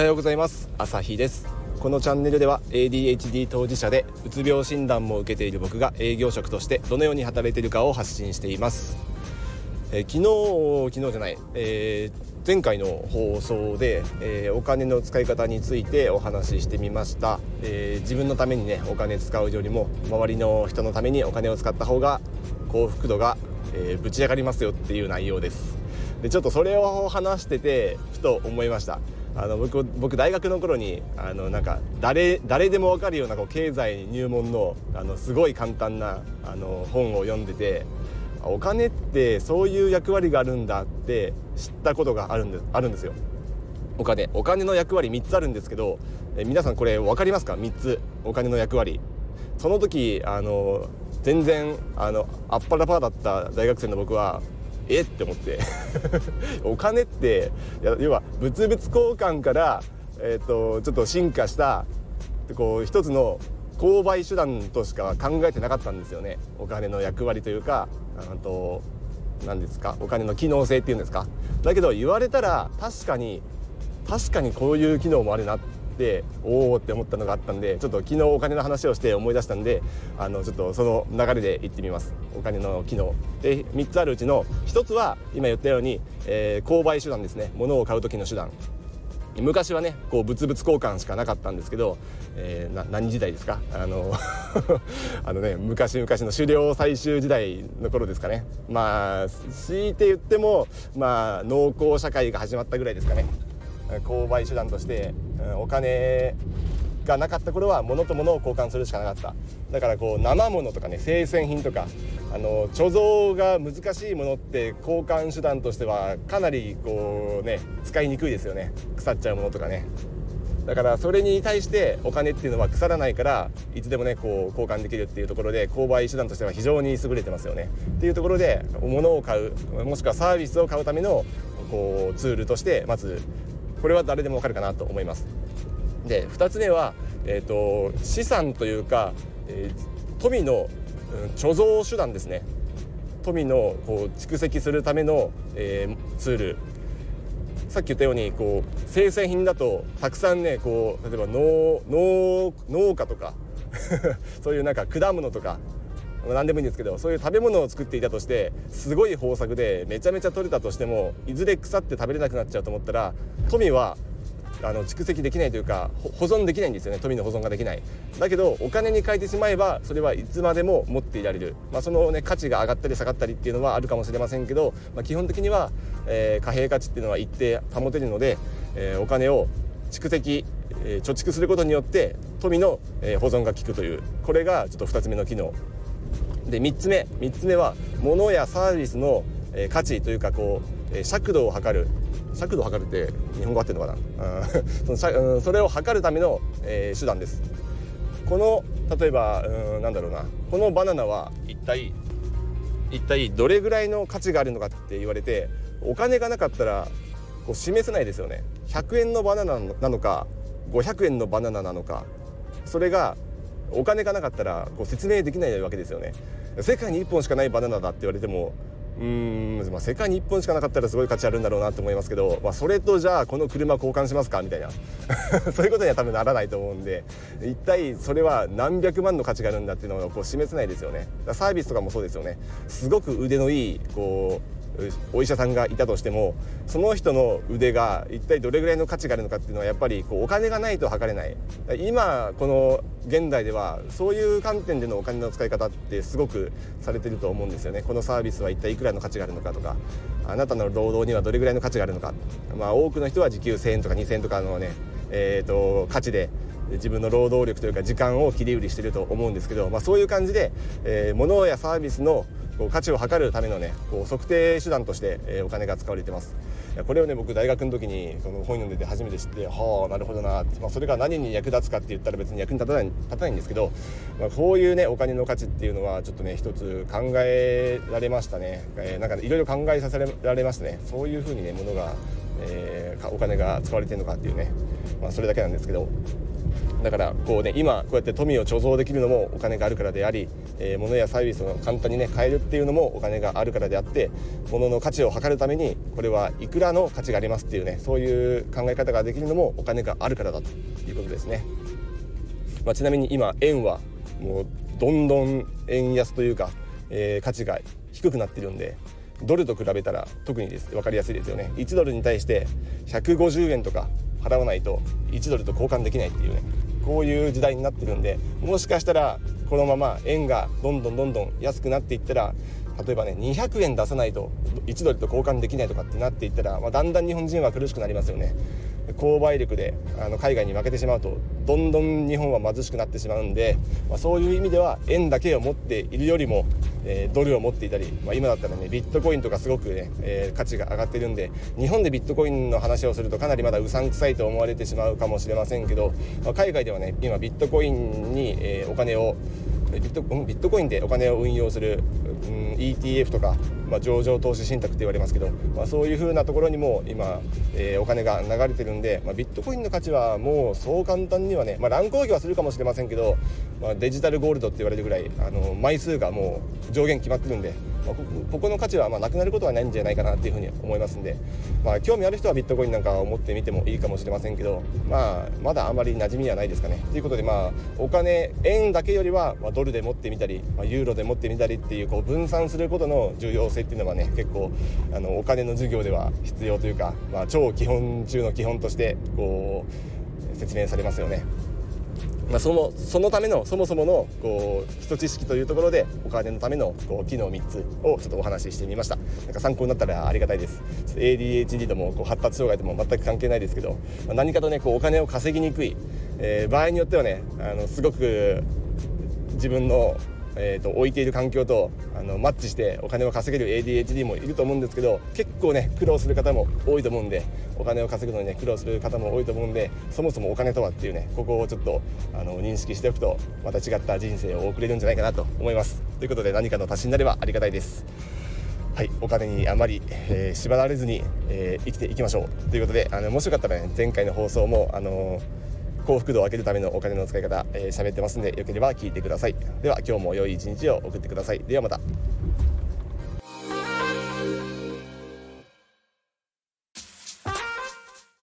はようございます。朝日です。このチャンネルでは ADHD 当事者でうつ病診断も受けている僕が営業職としてどのように働いているかを発信しています、えー、昨日昨日じゃない、えー、前回の放送で、えー、お金の使い方についてお話ししてみました、え自分のためにねお金使うよりも周りの人のためにお金を使った方が幸福度が、えぶち上がりますよっていう内容です。でちょっとそれを話しててふと思いました。あの僕僕大学の頃にあのなんか誰誰でも分かるようなこう経済入門のあのすごい簡単なあの本を読んでてお金ってそういう役割があるんだって知ったことがあるんであるんですよ。お金。お金の役割3つあるんですけどえ皆さんこれ分かりますか？3つ。お金の役割。その時あの全然あのあっぱらパーだった大学生の僕はえ？って思って。お金って要は物々交換から、えーと、ちょっと進化したこう一つの購買手段としか考えてなかったんですよね。お金の役割というかあと何ですか？お金の機能性っていうんですか？だけど言われたら確かに確かにこういう機能もあるなってておおって思ったのがあったんでちょっと昨日お金の話をして思い出したんであのちょっとその流れで言ってみます。お金の機能。で3つあるうちの1つは今言ったように、えー、購買手段ですね。物を買う時の手段。昔はねこう物々交換しかなかったんですけど、えー、何時代ですか？あの あのね昔々の狩猟採集時代の頃ですかね。まあ強いて言ってもまあ農耕社会が始まったぐらいですかね。購買手段としてお金がなかった頃は物と物を交換するしかなかった。だからこう生物とかね生鮮品とかあの貯蔵が難しいものって交換手段としてはかなりこうね使いにくいですよね。腐っちゃうものとかね。だからそれに対してお金っていうのは腐らないからいつでもねこう交換できるっていうところで購買手段としては非常に優れてますよね。っていうところで物を買うもしくはサービスを買うためのこうツールとしてまずこれは誰でもわかるかなと思います。で2つ目は、えーと、資産というか、えー、富の、うん、貯蔵手段ですね富のこう蓄積するための、えー、ツールさっき言ったようにこう生鮮品だとたくさんねこう例えば農農農家とか そういうなんか果物とか何でもいいんですけどそういう食べ物を作っていたとしてすごい豊作でめちゃめちゃ取れたとしてもいずれ腐って食べれなくなっちゃうと思ったら富はあの蓄積できないというか保存できないんですよね。富の保存ができない。だけどお金に変えてしまえばそれはいつまでも持っていられる、まあ、そのね価値が上がったり下がったりっていうのはあるかもしれませんけど、まあ、基本的には、えー、貨幣価値っていうのは一定保てるので、えー、お金を蓄積、えー、貯蓄することによって富の、え保存が効くという。これがちょっと2つ目の機能。で3つ目3つ目は物やサービスの、価値というかこう、尺度を測る。尺度を測るって日本語合ってるのかな？その、うん、それを測るための、えー、手段です。この例えばうんなんだろうな。このバナナは一体一体どれぐらいの価値があるのかって言われてお金がなかったらこう示せないですよね。100円のバナナなのか500円のバナナなのか。それがお金がなかったらこう説明できないわけですよね。世界に1本しかないバナナだって言われてもうーん、まあ、世界に1本しかなかったらすごい価値あるんだろうなと思いますけど、まあ、それとじゃあこの車交換しますかみたいな。そういうことには多分ならないと思うんで一体それは何百万の価値があるんだっていうのをこう示せないですよね。サービスとかもそうですよね。すごく腕のいいこうお医者さんがいたとしてもその人の腕が一体どれぐらいの価値があるのかっていうのはやっぱりこうお金がないと測れない。今この現代ではそういう観点でのお金の使い方ってすごくされてると思うんですよね。このサービスは一体いくらの価値があるのかとか。あなたの労働にはどれぐらいの価値があるのか。まあ多くの人は時給1000円とか2000円とかのねえーと、価値で自分の労働力というか時間を切り売りしてると思うんですけど、まあ、そういう感じで、えー、物やサービスの価値を測るためのねこう測定手段として、えー、お金が使われてます。これをね僕大学の時にその本読んでて初めて知ってはあなるほどな、まあ、それが何に役立つかって言ったら別に役に立たない立たないんですけど、まあ、こういうねお金の価値っていうのはちょっとね一つ考えられましたね、えー、なんかいろいろ考えさせられましたね。そういうふうにねものが、えー、お金が使われてるのかっていうね、まあ、それだけなんですけど。だからこうね今こうやって富を貯蔵できるのもお金があるからであり、えー、物やサービスを簡単にね買えるっていうのもお金があるからであって物の価値を測るためにこれはいくらの価値がありますっていうねそういう考え方ができるのもお金があるからだということですね、まあ、ちなみに今円はもうどんどん円安というか、えー、価値が低くなってるんでドルと比べたら特にです分かりやすいですよね。1ドルに対して150円とか払わないと1ドルと交換できないっていうね。こういう時代になってるんでもしかしたらこのまま円がどんどんどんどん安くなっていったら例えばね200円出さないと1ドルと交換できないとかってなっていったら、まあ、だんだん日本人は苦しくなりますよね。購買力であの海外に負けてしまうとどんどん日本は貧しくなってしまうんで、まあ、そういう意味では円だけを持っているよりも、えー、ドルを持っていたり、まあ、今だったらねビットコインとかすごくね、えー、価値が上がってるんで日本でビットコインの話をするとかなりまだうさんくさいと思われてしまうかもしれませんけど、まあ、海外ではね今ビットコインに、えー、お金をビットビットコインでお金を運用する、うん、ETF とか、まあ、上場投資信託って言われますけど、まあ、そういう風なところにも今、えー、お金が流れてるんで、まあ、ビットコインの価値はもうそう簡単にはね、まあ、乱高下はするかもしれませんけど、まあ、デジタルゴールドって言われるぐらいあの枚数がもう上限決まってるんでまあ、ここの価値はまなくなることはないんじゃないかなっていうふうに思いますんで、まあ、興味ある人はビットコインなんかを持ってみてもいいかもしれませんけど、まあ、まだあまり馴染みはないですかねということで、まあ、お金円だけよりは、ま、ドルで持ってみたり、ま、ユーロで持ってみたりっていうこう分散することの重要性っていうのはね結構あのお金の授業では必要というか、まあ、超基本中の基本としてこう説明されますよね。まあ、そのそのためのそもそものこう基礎知識というところでお金のためのこう機能3つをちょっとお話ししてみました。なんか参考になったらありがたいです。ADHD ともこう発達障害とも全く関係ないですけど、まあ、何かとねこうお金を稼ぎにくい、えー、場合によってはねあのすごく自分のえーと、置いている環境とあのマッチしてお金を稼げる ADHD もいると思うんですけど結構ね苦労する方も多いと思うんでお金を稼ぐのにね苦労する方も多いと思うんでそもそもお金とはっていうねここをちょっとあの認識しておくとまた違った人生を送れるんじゃないかなと思います。ということで何かの足しになればありがたいです。はい、お金にあまり、えー、縛られずに、えー、生きていきましょう。ということであのもしよかったらね前回の放送もあのー幸福度を上げるためのお金の使い方、えー、喋ってますんでよければ聞いてください。では今日も良い一日を送ってください。ではまた。